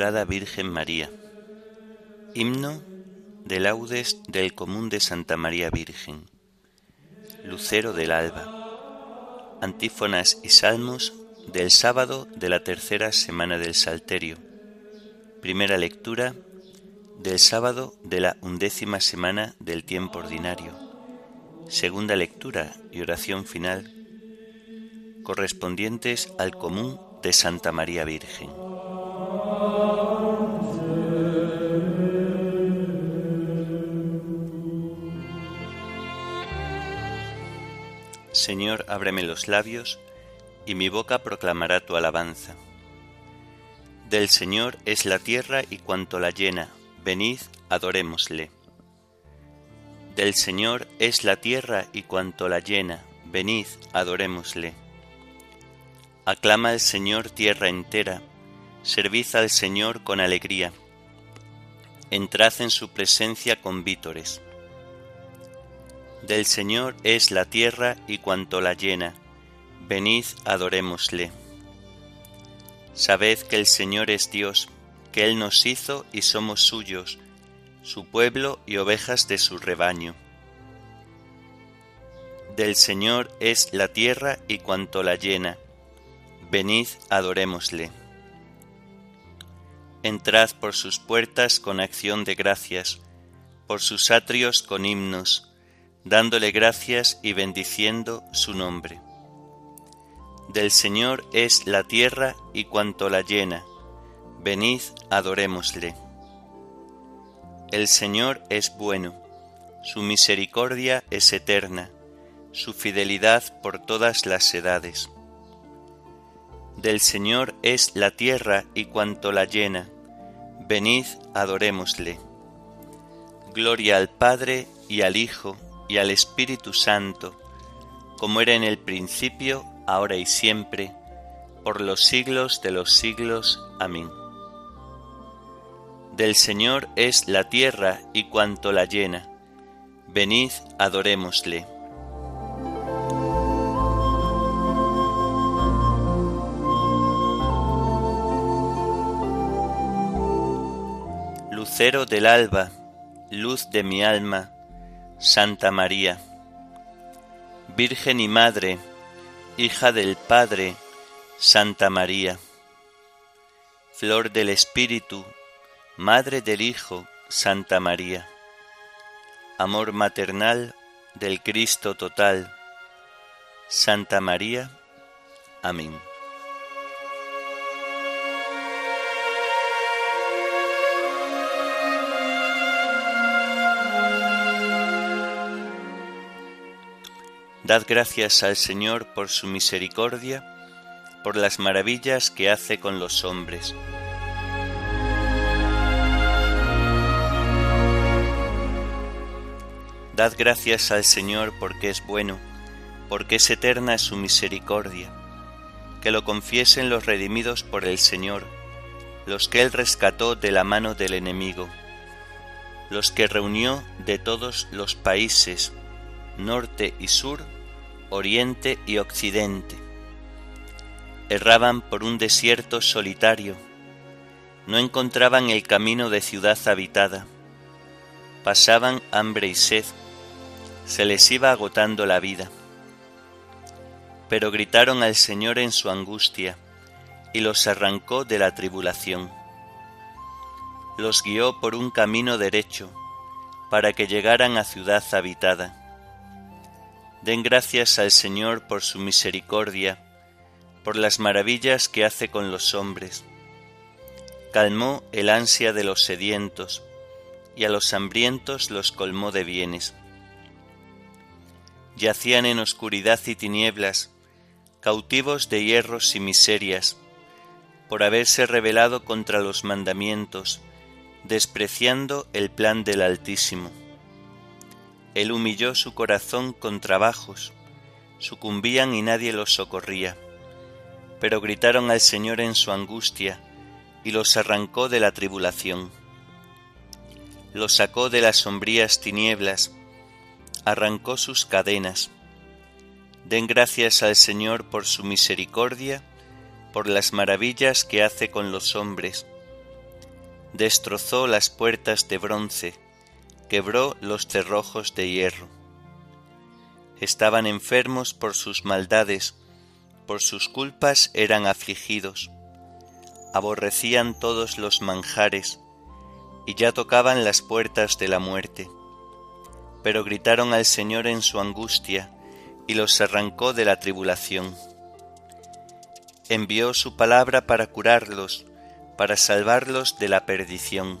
Virgen María. Himno de laudes del común de Santa María Virgen. Lucero del alba. Antífonas y salmos del sábado de la tercera semana del Salterio. Primera lectura del sábado de la undécima semana del tiempo ordinario. Segunda lectura y oración final correspondientes al común de Santa María Virgen. Señor, ábreme los labios, y mi boca proclamará tu alabanza. Del Señor es la tierra y cuanto la llena, venid, adorémosle. Del Señor es la tierra y cuanto la llena, venid, adorémosle. Aclama al Señor tierra entera, servid al Señor con alegría, entrad en su presencia con vítores. Del Señor es la tierra y cuanto la llena, venid adorémosle. Sabed que el Señor es Dios, que Él nos hizo y somos suyos, su pueblo y ovejas de su rebaño. Del Señor es la tierra y cuanto la llena, venid adorémosle. Entrad por sus puertas con acción de gracias, por sus atrios con himnos, dándole gracias y bendiciendo su nombre. Del Señor es la tierra y cuanto la llena, venid adorémosle. El Señor es bueno, su misericordia es eterna, su fidelidad por todas las edades. Del Señor es la tierra y cuanto la llena, venid adorémosle. Gloria al Padre y al Hijo y al Espíritu Santo, como era en el principio, ahora y siempre, por los siglos de los siglos. Amén. Del Señor es la tierra y cuanto la llena. Venid, adorémosle. Lucero del alba, luz de mi alma, Santa María, Virgen y Madre, hija del Padre, Santa María, Flor del Espíritu, Madre del Hijo, Santa María, Amor maternal del Cristo total, Santa María. Amén. Dad gracias al Señor por su misericordia, por las maravillas que hace con los hombres. Dad gracias al Señor porque es bueno, porque es eterna su misericordia. Que lo confiesen los redimidos por el Señor, los que Él rescató de la mano del enemigo, los que reunió de todos los países, norte y sur, oriente y occidente. Erraban por un desierto solitario, no encontraban el camino de ciudad habitada, pasaban hambre y sed, se les iba agotando la vida. Pero gritaron al Señor en su angustia, y los arrancó de la tribulación. Los guió por un camino derecho, para que llegaran a ciudad habitada Den gracias al Señor por su misericordia, por las maravillas que hace con los hombres. Calmó el ansia de los sedientos, y a los hambrientos los colmó de bienes. Yacían en oscuridad y tinieblas, cautivos de hierros y miserias, por haberse rebelado contra los mandamientos, despreciando el plan del Altísimo. Él humilló su corazón con trabajos, sucumbían y nadie los socorría. Pero gritaron al Señor en su angustia, y los arrancó de la tribulación. Los sacó de las sombrías tinieblas, arrancó sus cadenas. Den gracias al Señor por su misericordia, por las maravillas que hace con los hombres. Destrozó las puertas de bronce, quebró los cerrojos de hierro. Estaban enfermos por sus maldades, por sus culpas eran afligidos aborrecían todos los manjares, y ya tocaban las puertas de la muerte. Pero gritaron al Señor en su angustia, y los arrancó de la tribulación. Envió su palabra para curarlos, para salvarlos de la perdición.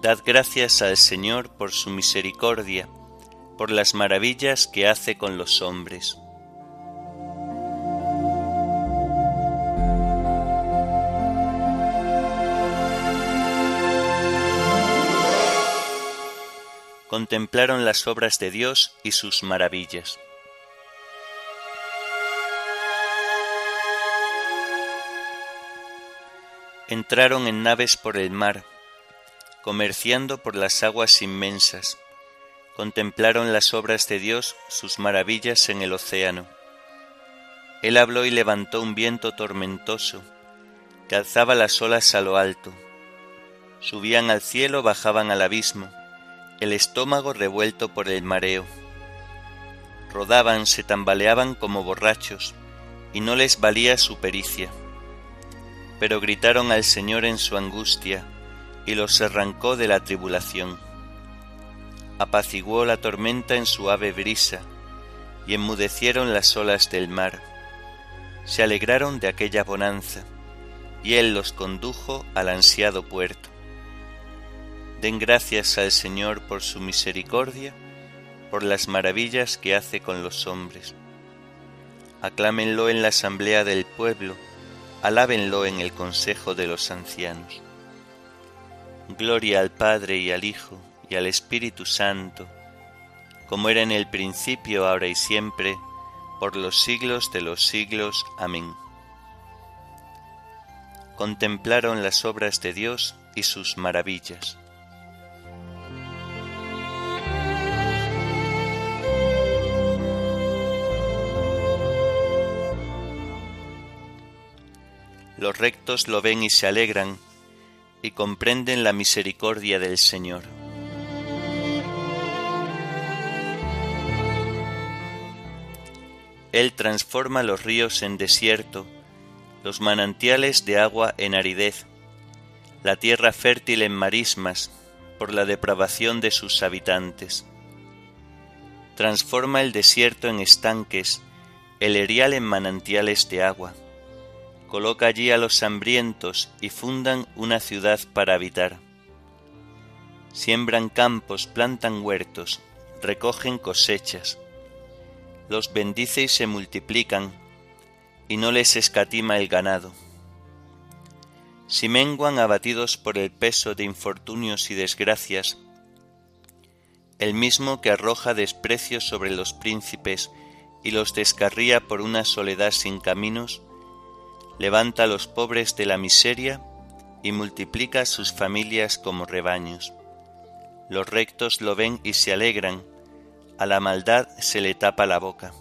Dad gracias al Señor por su misericordia, por las maravillas que hace con los hombres contemplaron las obras de Dios y sus maravillas. Entraron en naves por el mar, comerciando por las aguas inmensas, contemplaron las obras de Dios, sus maravillas en el océano. Él habló y levantó un viento tormentoso, que alzaba las olas a lo alto. Subían al cielo, bajaban al abismo, el estómago revuelto por el mareo. Rodaban, se tambaleaban como borrachos, y no les valía su pericia. Pero gritaron al Señor en su angustia, y los arrancó de la tribulación. Apaciguó la tormenta en suave brisa, y enmudecieron las olas del mar. Se alegraron de aquella bonanza, y Él los condujo al ansiado puerto. Den gracias al Señor por su misericordia, por las maravillas que hace con los hombres. Aclámenlo en la asamblea del pueblo, alábenlo en el consejo de los ancianos. Gloria al Padre y al Hijo y al Espíritu Santo, como era en el principio, ahora y siempre, por los siglos de los siglos. Amén. Contemplaron las obras de Dios y sus maravillas Los rectos lo ven y se alegran, y comprenden la misericordia del Señor. Él transforma los ríos en desierto, los manantiales de agua en aridez, la tierra fértil en marismas, por la depravación de sus habitantes. Transforma el desierto en estanques, el erial en manantiales de agua coloca allí a los hambrientos y fundan una ciudad para habitar. Siembran campos, plantan huertos, recogen cosechas. Los bendice y se multiplican, y no les escatima el ganado. Si menguan abatidos por el peso de infortunios y desgracias, el mismo que arroja desprecio sobre los príncipes y los descarría por una soledad sin caminos, levanta a los pobres de la miseria y multiplica sus familias como rebaños. Los rectos lo ven y se alegran, a la maldad se le tapa la boca.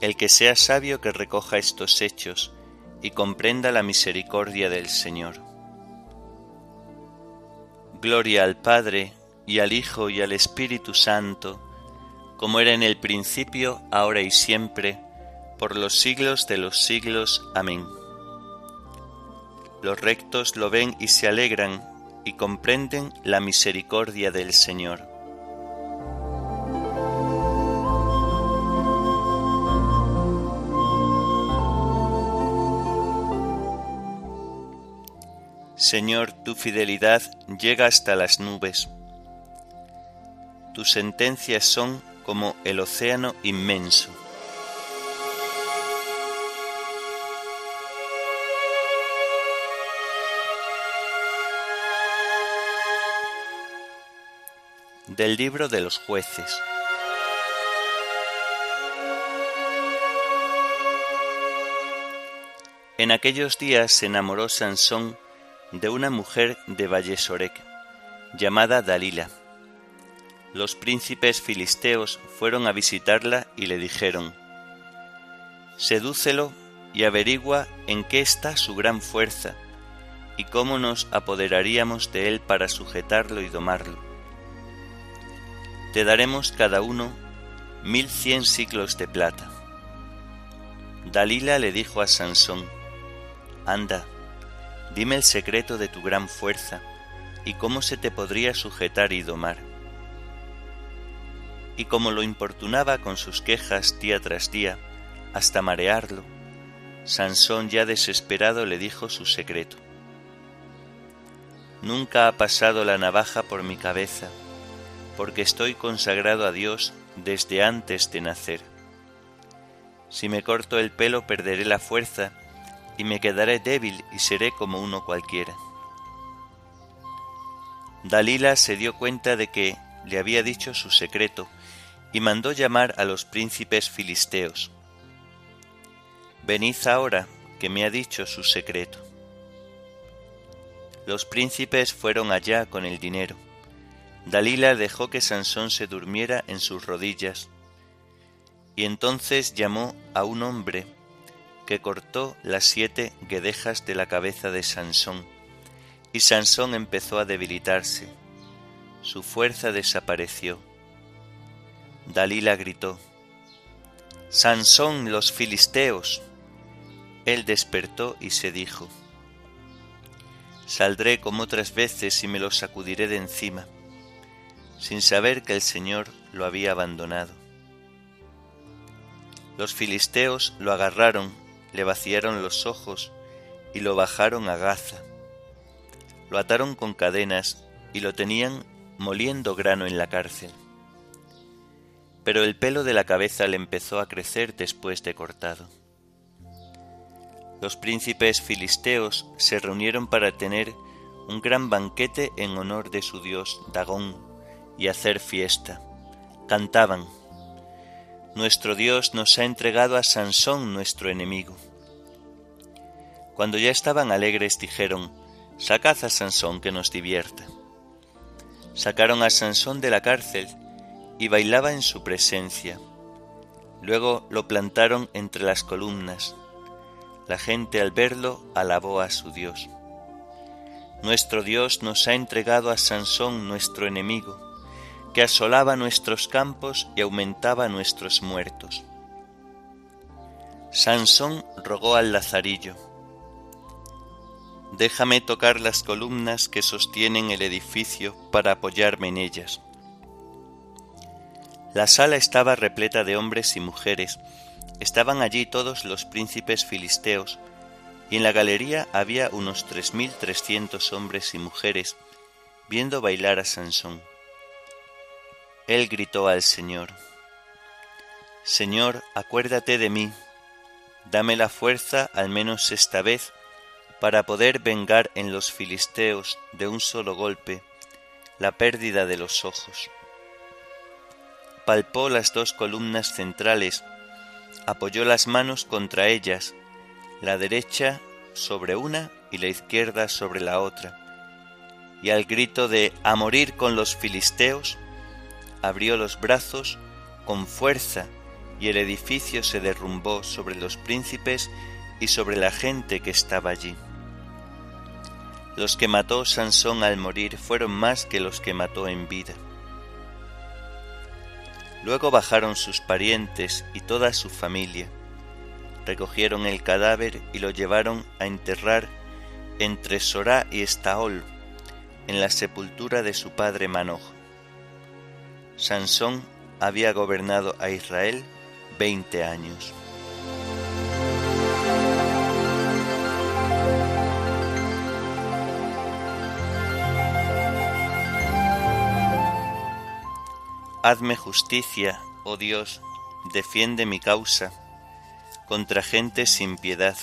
El que sea sabio que recoja estos hechos y comprenda la misericordia del Señor. Gloria al Padre, y al Hijo, y al Espíritu Santo, como era en el principio, ahora y siempre, por los siglos de los siglos. Amén. Los rectos lo ven y se alegran y comprenden la misericordia del Señor. Señor, tu fidelidad llega hasta las nubes. Tus sentencias son como el océano inmenso. Del libro de los jueces. En aquellos días se enamoró Sansón de una mujer de Vallesorec, llamada Dalila. Los príncipes filisteos fueron a visitarla y le dijeron, Sedúcelo y averigua en qué está su gran fuerza y cómo nos apoderaríamos de él para sujetarlo y domarlo. Te daremos cada uno mil cien ciclos de plata. Dalila le dijo a Sansón, Anda, dime el secreto de tu gran fuerza y cómo se te podría sujetar y domar. Y como lo importunaba con sus quejas día tras día, hasta marearlo, Sansón ya desesperado le dijo su secreto. Nunca ha pasado la navaja por mi cabeza, porque estoy consagrado a Dios desde antes de nacer. Si me corto el pelo perderé la fuerza y me quedaré débil y seré como uno cualquiera. Dalila se dio cuenta de que le había dicho su secreto y mandó llamar a los príncipes filisteos. Venid ahora, que me ha dicho su secreto. Los príncipes fueron allá con el dinero. Dalila dejó que Sansón se durmiera en sus rodillas, y entonces llamó a un hombre que cortó las siete guedejas de la cabeza de Sansón, y Sansón empezó a debilitarse. Su fuerza desapareció. Dalila gritó, Sansón los filisteos. Él despertó y se dijo, Saldré como otras veces y me los sacudiré de encima, sin saber que el Señor lo había abandonado. Los filisteos lo agarraron le vaciaron los ojos y lo bajaron a Gaza. Lo ataron con cadenas y lo tenían moliendo grano en la cárcel. Pero el pelo de la cabeza le empezó a crecer después de cortado. Los príncipes filisteos se reunieron para tener un gran banquete en honor de su dios Dagón y hacer fiesta. Cantaban nuestro Dios nos ha entregado a Sansón nuestro enemigo. Cuando ya estaban alegres dijeron, Sacad a Sansón que nos divierta. Sacaron a Sansón de la cárcel y bailaba en su presencia. Luego lo plantaron entre las columnas. La gente al verlo alabó a su Dios. Nuestro Dios nos ha entregado a Sansón nuestro enemigo que asolaba nuestros campos y aumentaba nuestros muertos. Sansón rogó al lazarillo, Déjame tocar las columnas que sostienen el edificio para apoyarme en ellas. La sala estaba repleta de hombres y mujeres, estaban allí todos los príncipes filisteos, y en la galería había unos tres mil trescientos hombres y mujeres viendo bailar a Sansón. Él gritó al Señor, Señor, acuérdate de mí, dame la fuerza al menos esta vez para poder vengar en los filisteos de un solo golpe la pérdida de los ojos. Palpó las dos columnas centrales, apoyó las manos contra ellas, la derecha sobre una y la izquierda sobre la otra, y al grito de A morir con los filisteos, abrió los brazos con fuerza y el edificio se derrumbó sobre los príncipes y sobre la gente que estaba allí. Los que mató Sansón al morir fueron más que los que mató en vida. Luego bajaron sus parientes y toda su familia, recogieron el cadáver y lo llevaron a enterrar entre Sorá y Estaol, en la sepultura de su padre Manojo. Sansón había gobernado a Israel 20 años. Hazme justicia, oh Dios, defiende mi causa contra gente sin piedad,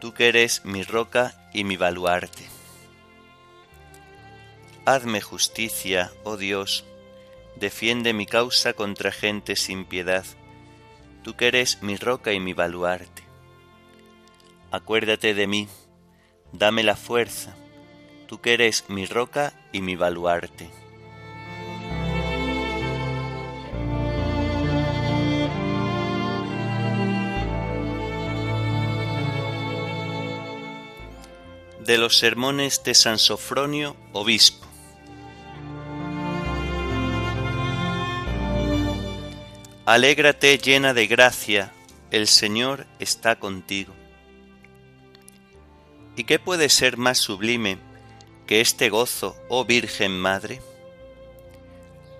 tú que eres mi roca y mi baluarte. Hazme justicia, oh Dios, defiende mi causa contra gente sin piedad, tú que eres mi roca y mi baluarte. Acuérdate de mí, dame la fuerza, tú que eres mi roca y mi baluarte. De los sermones de San Sofronio, obispo. Alégrate llena de gracia, el Señor está contigo. ¿Y qué puede ser más sublime que este gozo, oh Virgen Madre?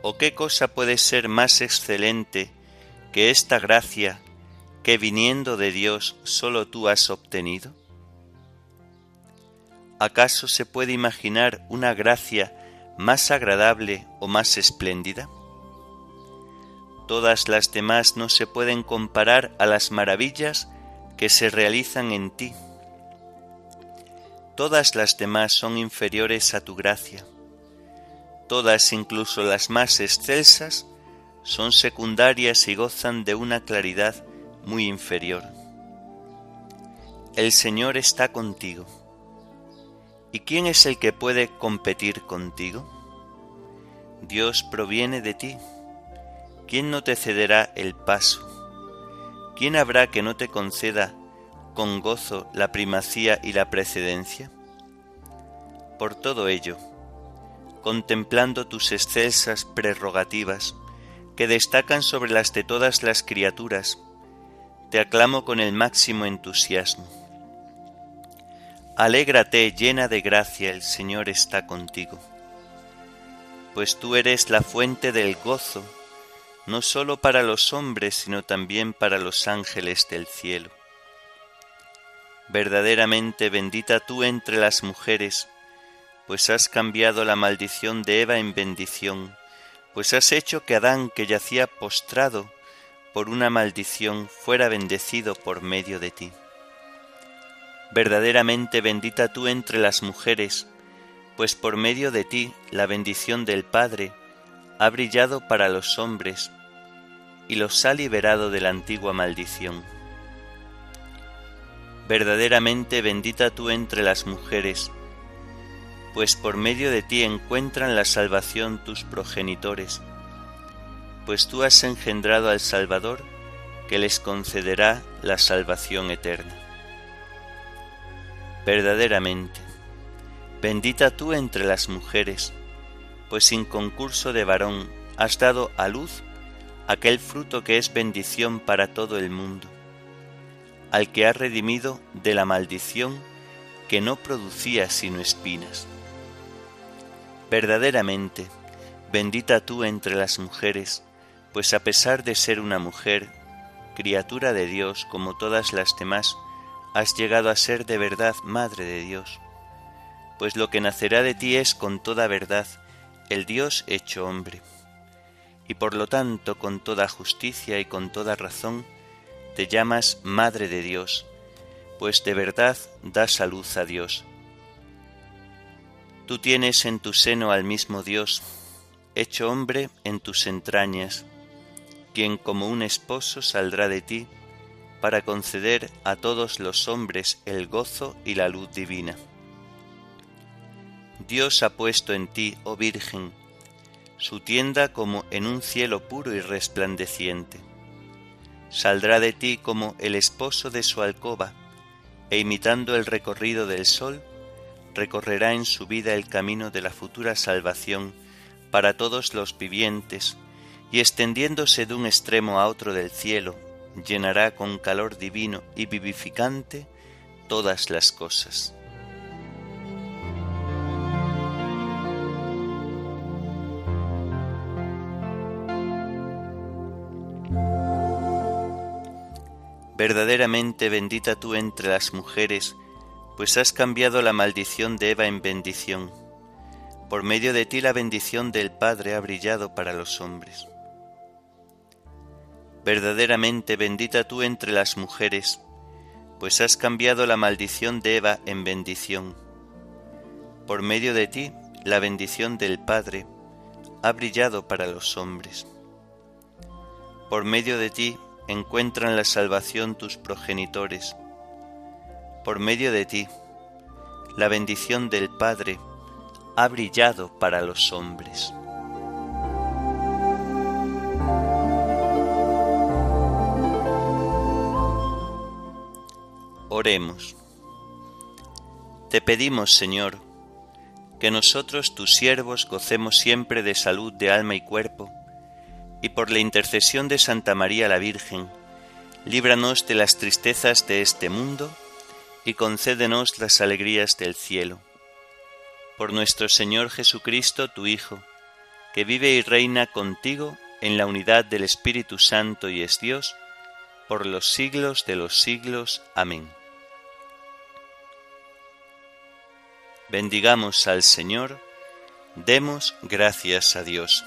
¿O qué cosa puede ser más excelente que esta gracia que viniendo de Dios solo tú has obtenido? ¿Acaso se puede imaginar una gracia más agradable o más espléndida? Todas las demás no se pueden comparar a las maravillas que se realizan en ti. Todas las demás son inferiores a tu gracia. Todas, incluso las más excelsas, son secundarias y gozan de una claridad muy inferior. El Señor está contigo. ¿Y quién es el que puede competir contigo? Dios proviene de ti ¿quién no te cederá el paso? ¿Quién habrá que no te conceda con gozo la primacía y la precedencia? Por todo ello, contemplando tus excelsas prerrogativas, que destacan sobre las de todas las criaturas, te aclamo con el máximo entusiasmo. Alégrate llena de gracia, el Señor está contigo, pues tú eres la fuente del gozo no sólo para los hombres, sino también para los ángeles del cielo. Verdaderamente bendita tú entre las mujeres, pues has cambiado la maldición de Eva en bendición, pues has hecho que Adán, que yacía postrado por una maldición, fuera bendecido por medio de ti. Verdaderamente bendita tú entre las mujeres, pues por medio de ti la bendición del Padre ha brillado para los hombres, y los ha liberado de la antigua maldición. Verdaderamente bendita tú entre las mujeres, pues por medio de ti encuentran la salvación tus progenitores, pues tú has engendrado al Salvador, que les concederá la salvación eterna. Verdaderamente, bendita tú entre las mujeres, pues sin concurso de varón has dado a luz aquel fruto que es bendición para todo el mundo, al que ha redimido de la maldición que no producía sino espinas. Verdaderamente, bendita tú entre las mujeres, pues a pesar de ser una mujer, criatura de Dios como todas las demás, has llegado a ser de verdad Madre de Dios, pues lo que nacerá de ti es con toda verdad el Dios hecho hombre y por lo tanto con toda justicia y con toda razón te llamas Madre de Dios, pues de verdad das a luz a Dios. Tú tienes en tu seno al mismo Dios, hecho hombre en tus entrañas, quien como un esposo saldrá de ti para conceder a todos los hombres el gozo y la luz divina. Dios ha puesto en ti, oh Virgen, su tienda como en un cielo puro y resplandeciente. Saldrá de ti como el esposo de su alcoba, e imitando el recorrido del sol, recorrerá en su vida el camino de la futura salvación para todos los vivientes, y extendiéndose de un extremo a otro del cielo, llenará con calor divino y vivificante todas las cosas. Verdaderamente bendita tú entre las mujeres, pues has cambiado la maldición de Eva en bendición, Por medio de ti la bendición del Padre ha brillado para los hombres. Verdaderamente bendita tú entre las mujeres, pues has cambiado la maldición de Eva en bendición. Por medio de ti la bendición del Padre ha brillado para los hombres. Por medio de ti encuentran la salvación tus progenitores. Por medio de ti, la bendición del Padre ha brillado para los hombres. Oremos. Te pedimos, Señor, que nosotros, tus siervos, gocemos siempre de salud de alma y cuerpo, y por la intercesión de Santa María la Virgen, líbranos de las tristezas de este mundo y concédenos las alegrías del cielo. Por nuestro Señor Jesucristo, tu Hijo, que vive y reina contigo en la unidad del Espíritu Santo y es Dios, por los siglos de los siglos. Amén. Bendigamos al Señor, demos gracias a Dios.